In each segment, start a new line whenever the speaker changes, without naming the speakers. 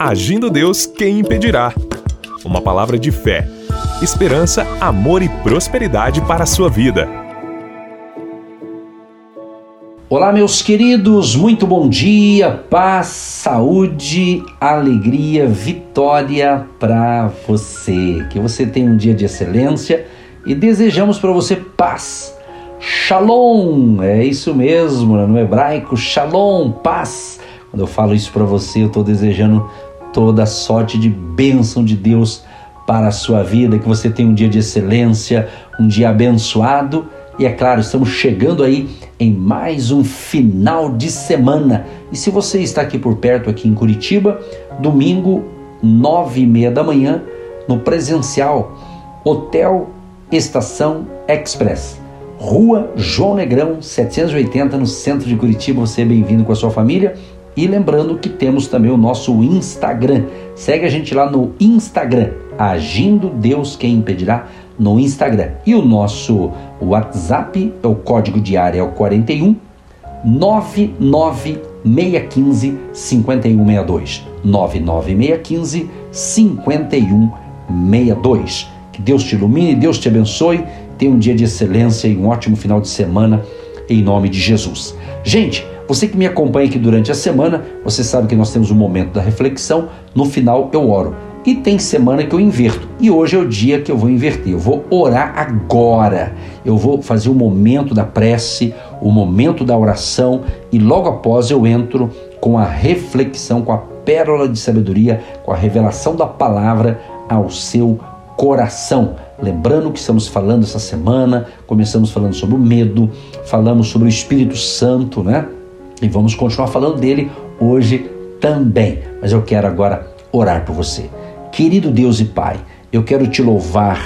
Agindo Deus, quem impedirá? Uma palavra de fé, esperança, amor e prosperidade para a sua vida.
Olá, meus queridos, muito bom dia, paz, saúde, alegria, vitória para você. Que você tenha um dia de excelência e desejamos para você paz. Shalom, é isso mesmo, no hebraico, shalom, paz. Quando eu falo isso para você, eu estou desejando toda sorte de bênção de Deus para a sua vida, que você tenha um dia de excelência, um dia abençoado. E é claro, estamos chegando aí em mais um final de semana. E se você está aqui por perto, aqui em Curitiba, domingo, nove e meia da manhã, no presencial, Hotel Estação Express. Rua João Negrão, 780, no centro de Curitiba. Você é bem-vindo com a sua família. E lembrando que temos também o nosso Instagram. Segue a gente lá no Instagram, Agindo Deus Quem Impedirá, no Instagram. E o nosso WhatsApp, é o código de área é o 41 99615 5162. 99615 5162. Que Deus te ilumine, Deus te abençoe Tenha um dia de excelência e um ótimo final de semana em nome de Jesus. Gente, você que me acompanha aqui durante a semana, você sabe que nós temos um momento da reflexão. No final eu oro. E tem semana que eu inverto. E hoje é o dia que eu vou inverter. Eu vou orar agora. Eu vou fazer o momento da prece, o momento da oração e logo após eu entro com a reflexão, com a pérola de sabedoria, com a revelação da palavra ao seu coração. Lembrando que estamos falando essa semana, começamos falando sobre o medo, falamos sobre o Espírito Santo, né? E vamos continuar falando dele hoje também. Mas eu quero agora orar por você. Querido Deus e Pai, eu quero te louvar,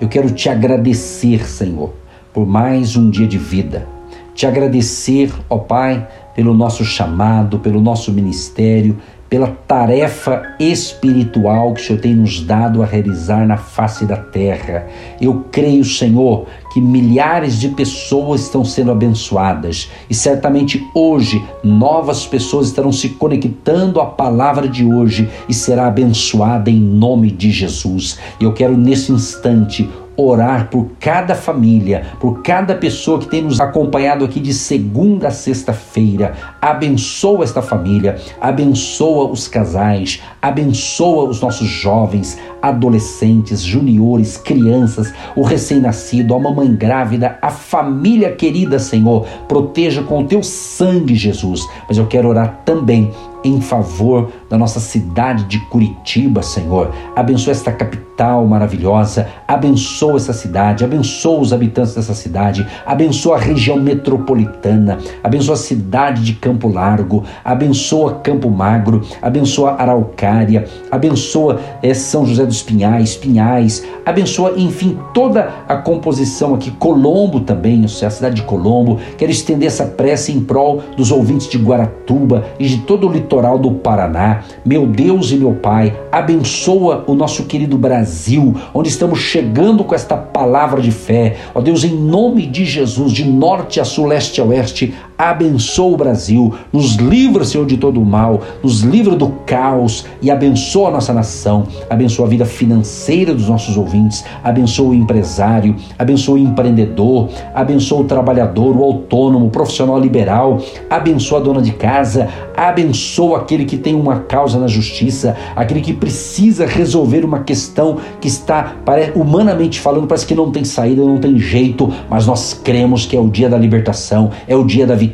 eu quero te agradecer, Senhor, por mais um dia de vida. Te agradecer, ó Pai, pelo nosso chamado, pelo nosso ministério, pela tarefa espiritual que o Senhor tem nos dado a realizar na face da terra. Eu creio, Senhor, que milhares de pessoas estão sendo abençoadas e certamente hoje novas pessoas estarão se conectando à palavra de hoje e será abençoada em nome de Jesus. E eu quero nesse instante orar por cada família, por cada pessoa que tem nos acompanhado aqui de segunda a sexta-feira. Abençoa esta família, abençoa os casais, abençoa os nossos jovens, adolescentes, juniores, crianças, o recém-nascido, a mamãe grávida, a família querida, Senhor. Proteja com o teu sangue, Jesus. Mas eu quero orar também em favor da nossa cidade de Curitiba, Senhor. Abençoa esta capital maravilhosa, abençoa essa cidade, abençoa os habitantes dessa cidade, abençoa a região metropolitana, abençoa a cidade de Campo Largo, abençoa Campo Magro, abençoa Araucária, abençoa é, São José dos Pinhais, Pinhais, abençoa, enfim, toda a composição aqui, Colombo também, a cidade de Colombo. Quero estender essa prece em prol dos ouvintes de Guaratuba e de todo o litoral litoral do Paraná. Meu Deus e meu Pai, abençoa o nosso querido Brasil, onde estamos chegando com esta palavra de fé. Ó Deus, em nome de Jesus, de norte a sul, leste a oeste, abençoa o Brasil, nos livra, Senhor, de todo o mal, nos livra do caos e abençoa a nossa nação, abençoa a vida financeira dos nossos ouvintes, abençoa o empresário, abençoa o empreendedor, abençoa o trabalhador, o autônomo, o profissional liberal, abençoa a dona de casa, abençoa aquele que tem uma causa na justiça, aquele que precisa resolver uma questão que está, humanamente falando, parece que não tem saída, não tem jeito, mas nós cremos que é o dia da libertação, é o dia da vitória,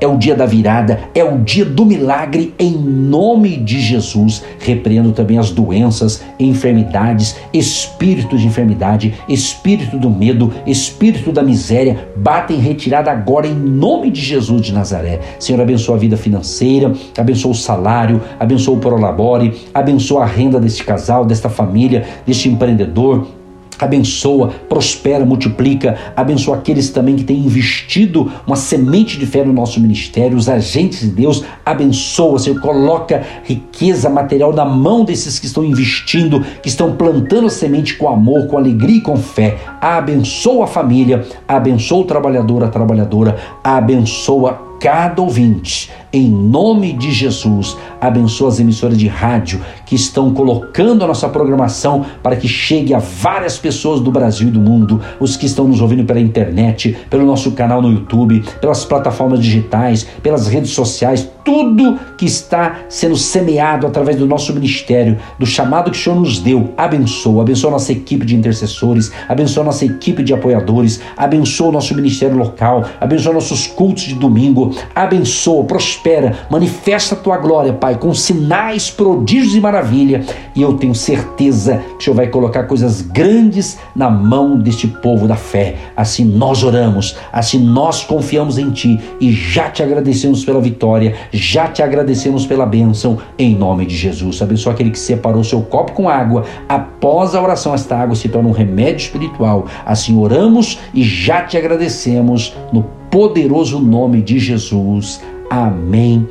é o dia da virada, é o dia do milagre em nome de Jesus. Repreendo também as doenças, enfermidades, espíritos de enfermidade, espírito do medo, espírito da miséria, batem retirada agora em nome de Jesus de Nazaré. Senhor, abençoa a vida financeira, abençoa o salário, abençoa o prolabore, abençoa a renda deste casal, desta família, deste empreendedor abençoa, prospera, multiplica, abençoa aqueles também que têm investido uma semente de fé no nosso ministério, os agentes de Deus, abençoa, Senhor, coloca riqueza material na mão desses que estão investindo, que estão plantando a semente com amor, com alegria e com fé. Abençoa a família, abençoa o trabalhador, a trabalhadora, abençoa cada ouvinte. Em nome de Jesus, abençoa as emissoras de rádio que estão colocando a nossa programação para que chegue a várias pessoas do Brasil e do mundo, os que estão nos ouvindo pela internet, pelo nosso canal no YouTube, pelas plataformas digitais, pelas redes sociais, tudo que está sendo semeado através do nosso ministério, do chamado que o Senhor nos deu. Abençoa, abençoa nossa equipe de intercessores, abençoa nossa equipe de apoiadores, abençoa o nosso ministério local, abençoa nossos cultos de domingo, abençoa, prospera, manifesta a tua glória, Pai, com sinais, prodígios e maravilha. E eu tenho certeza que o Senhor vai colocar coisas grandes na mão deste povo da fé. Assim nós oramos, assim nós confiamos em Ti e já te agradecemos pela vitória já te agradecemos pela bênção em nome de Jesus. Abençoa aquele que separou seu copo com água. Após a oração, esta água se torna um remédio espiritual. Assim oramos e já te agradecemos no poderoso nome de Jesus. Amém.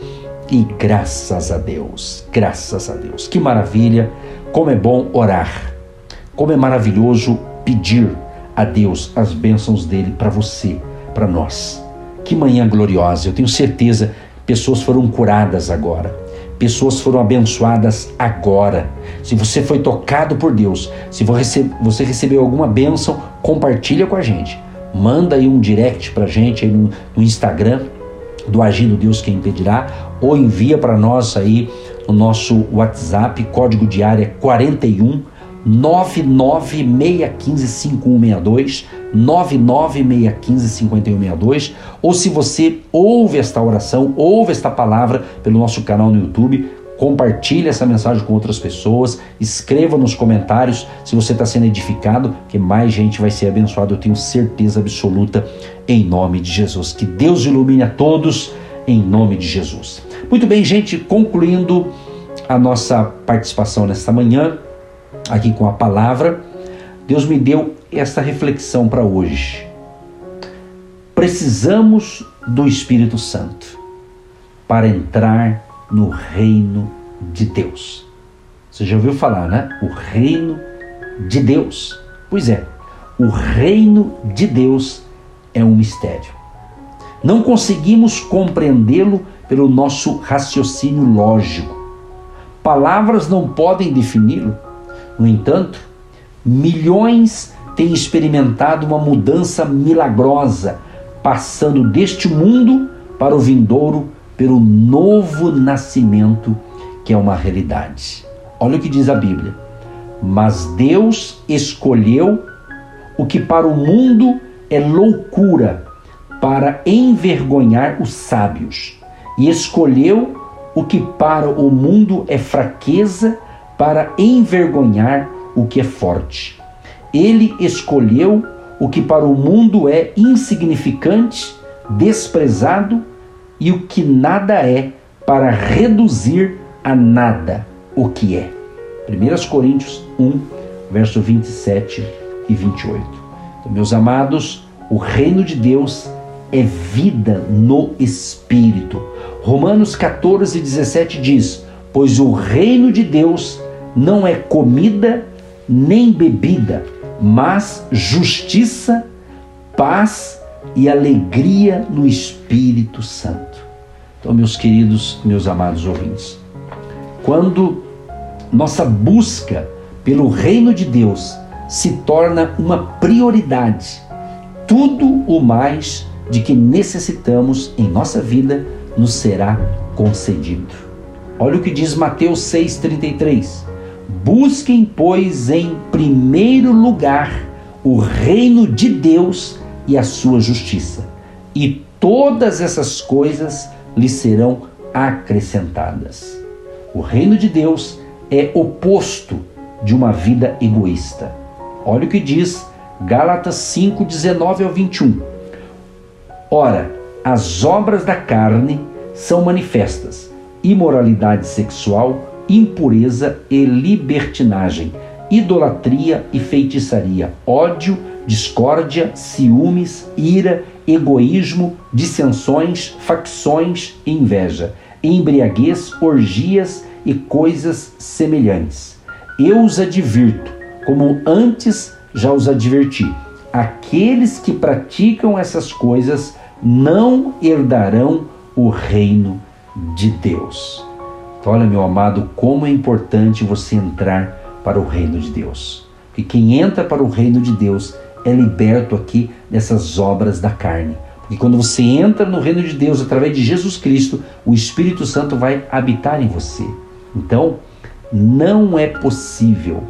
E graças a Deus, graças a Deus. Que maravilha, como é bom orar. Como é maravilhoso pedir a Deus as bênçãos dele para você, para nós. Que manhã gloriosa. Eu tenho certeza Pessoas foram curadas agora. Pessoas foram abençoadas agora. Se você foi tocado por Deus, se você recebeu alguma bênção, compartilha com a gente. Manda aí um direct pra gente aí no, no Instagram do Agindo Deus Quem Impedirá ou envia para nós aí no nosso WhatsApp, código de área 41 996155162, 996155162, ou se você ouve esta oração, ouve esta palavra pelo nosso canal no YouTube, compartilhe essa mensagem com outras pessoas, escreva nos comentários se você está sendo edificado, que mais gente vai ser abençoada, eu tenho certeza absoluta, em nome de Jesus. Que Deus ilumine a todos, em nome de Jesus. Muito bem, gente, concluindo a nossa participação nesta manhã, aqui com a palavra, Deus me deu essa reflexão para hoje. Precisamos do Espírito Santo para entrar no reino de Deus. Você já ouviu falar, né? O reino de Deus. Pois é, o reino de Deus é um mistério. Não conseguimos compreendê-lo pelo nosso raciocínio lógico. Palavras não podem defini-lo no entanto, milhões têm experimentado uma mudança milagrosa, passando deste mundo para o vindouro pelo novo nascimento, que é uma realidade. Olha o que diz a Bíblia. Mas Deus escolheu o que para o mundo é loucura, para envergonhar os sábios, e escolheu o que para o mundo é fraqueza, para envergonhar o que é forte. Ele escolheu o que para o mundo é insignificante, desprezado e o que nada é, para reduzir a nada o que é. 1 Coríntios 1, verso 27 e 28. Então, meus amados, o reino de Deus é vida no Espírito. Romanos 14, 17 diz: Pois o reino de Deus não é comida nem bebida, mas justiça, paz e alegria no Espírito Santo. Então, meus queridos, meus amados ouvintes, quando nossa busca pelo reino de Deus se torna uma prioridade, tudo o mais de que necessitamos em nossa vida nos será concedido. Olha o que diz Mateus 6,33. Busquem, pois, em primeiro lugar o reino de Deus e a sua justiça, e todas essas coisas lhe serão acrescentadas. O reino de Deus é oposto de uma vida egoísta. Olha o que diz Gálatas 5, 19 ao 21. Ora, as obras da carne são manifestas: imoralidade sexual, impureza e libertinagem, idolatria e feitiçaria, ódio, discórdia, ciúmes, ira, egoísmo, dissensões, facções e inveja, embriaguez, orgias e coisas semelhantes. Eu os advirto, como antes já os adverti: aqueles que praticam essas coisas não herdarão o reino de Deus. Olha, meu amado, como é importante você entrar para o reino de Deus. Porque quem entra para o reino de Deus é liberto aqui dessas obras da carne. Porque quando você entra no reino de Deus através de Jesus Cristo, o Espírito Santo vai habitar em você. Então, não é possível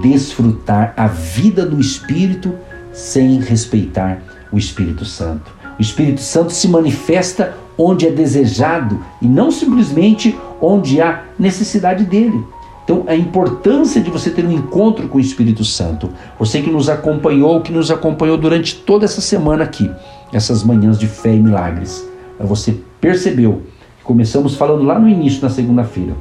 desfrutar a vida do Espírito sem respeitar o Espírito Santo. O Espírito Santo se manifesta onde é desejado e não simplesmente onde há necessidade dele. Então, a importância de você ter um encontro com o Espírito Santo. Você que nos acompanhou, que nos acompanhou durante toda essa semana aqui, essas manhãs de fé e milagres. Você percebeu que começamos falando lá no início, na segunda-feira,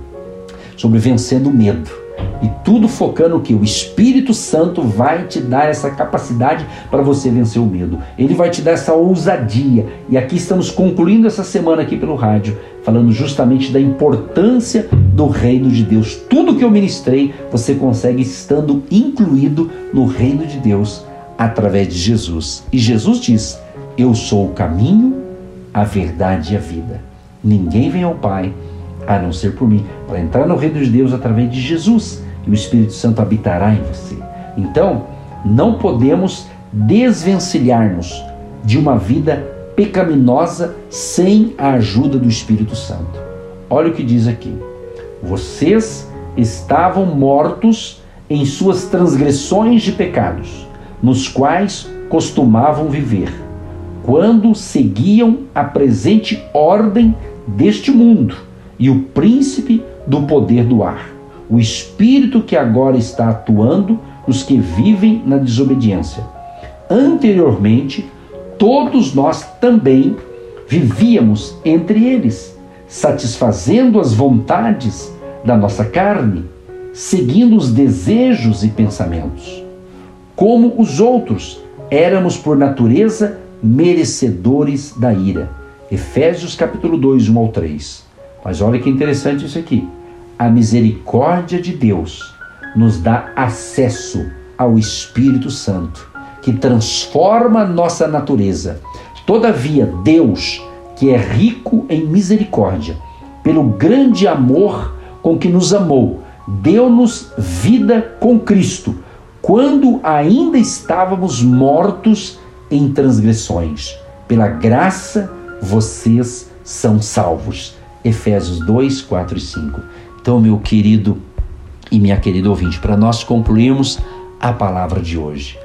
sobre vencendo o medo. E tudo focando que o Espírito Santo vai te dar essa capacidade para você vencer o medo. Ele vai te dar essa ousadia. E aqui estamos concluindo essa semana aqui pelo rádio, falando justamente da importância do reino de Deus. Tudo que eu ministrei, você consegue estando incluído no reino de Deus através de Jesus. E Jesus diz: "Eu sou o caminho, a verdade e a vida. Ninguém vem ao Pai a não ser por mim, para entrar no reino de Deus através de Jesus, e o Espírito Santo habitará em você. Então, não podemos desvencilhar-nos de uma vida pecaminosa sem a ajuda do Espírito Santo. Olha o que diz aqui: Vocês estavam mortos em suas transgressões de pecados, nos quais costumavam viver, quando seguiam a presente ordem deste mundo e o príncipe do poder do ar, o espírito que agora está atuando nos que vivem na desobediência. Anteriormente, todos nós também vivíamos entre eles, satisfazendo as vontades da nossa carne, seguindo os desejos e pensamentos. Como os outros, éramos por natureza merecedores da ira. Efésios capítulo 2, 1 ao 3. Mas olha que interessante isso aqui. A misericórdia de Deus nos dá acesso ao Espírito Santo, que transforma nossa natureza. Todavia, Deus, que é rico em misericórdia, pelo grande amor com que nos amou, deu-nos vida com Cristo, quando ainda estávamos mortos em transgressões. Pela graça, vocês são salvos. Efésios 2, 4 e 5. Então, meu querido e minha querida ouvinte, para nós concluirmos a palavra de hoje.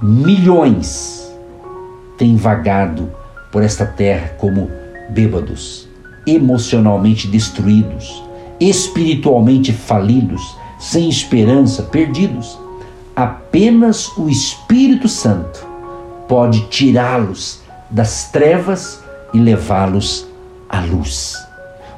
Milhões têm vagado por esta terra como bêbados, emocionalmente destruídos, espiritualmente falidos, sem esperança, perdidos. Apenas o Espírito Santo pode tirá-los das trevas e levá-los à luz.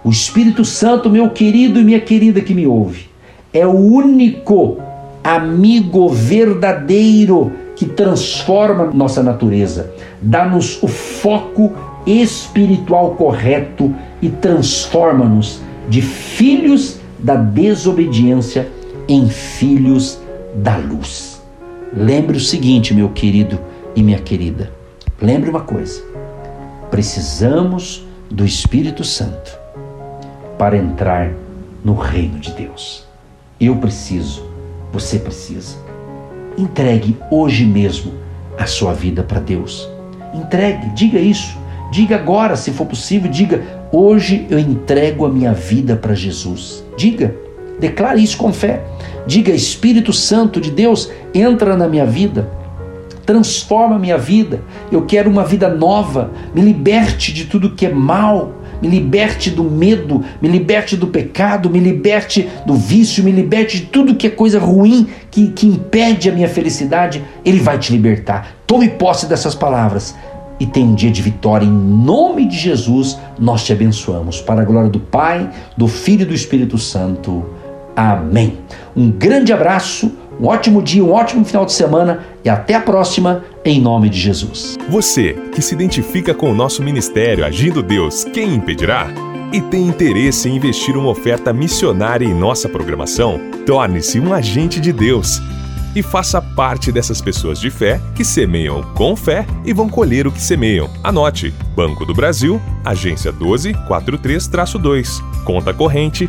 O Espírito Santo, meu querido e minha querida que me ouve, é o único amigo verdadeiro que transforma nossa natureza, dá-nos o foco espiritual correto e transforma-nos de filhos da desobediência em filhos da luz. Lembre o seguinte, meu querido e minha querida. Lembre uma coisa: precisamos do Espírito Santo para entrar no reino de Deus. Eu preciso, você precisa. Entregue hoje mesmo a sua vida para Deus. Entregue, diga isso. Diga agora, se for possível, diga: hoje eu entrego a minha vida para Jesus. Diga, declare isso com fé. Diga: Espírito Santo de Deus, entra na minha vida transforma a minha vida. Eu quero uma vida nova. Me liberte de tudo que é mal me liberte do medo, me liberte do pecado, me liberte do vício, me liberte de tudo que é coisa ruim que, que impede a minha felicidade. Ele vai te libertar. Tome posse dessas palavras e tenha um dia de vitória. Em nome de Jesus, nós te abençoamos. Para a glória do Pai, do Filho e do Espírito Santo. Amém. Um grande abraço, um ótimo dia, um ótimo final de semana e até a próxima em nome de Jesus.
Você que se identifica com o nosso ministério Agindo Deus, quem impedirá? E tem interesse em investir uma oferta missionária em nossa programação? Torne-se um agente de Deus e faça parte dessas pessoas de fé que semeiam com fé e vão colher o que semeiam. Anote: Banco do Brasil, agência 1243-2, conta corrente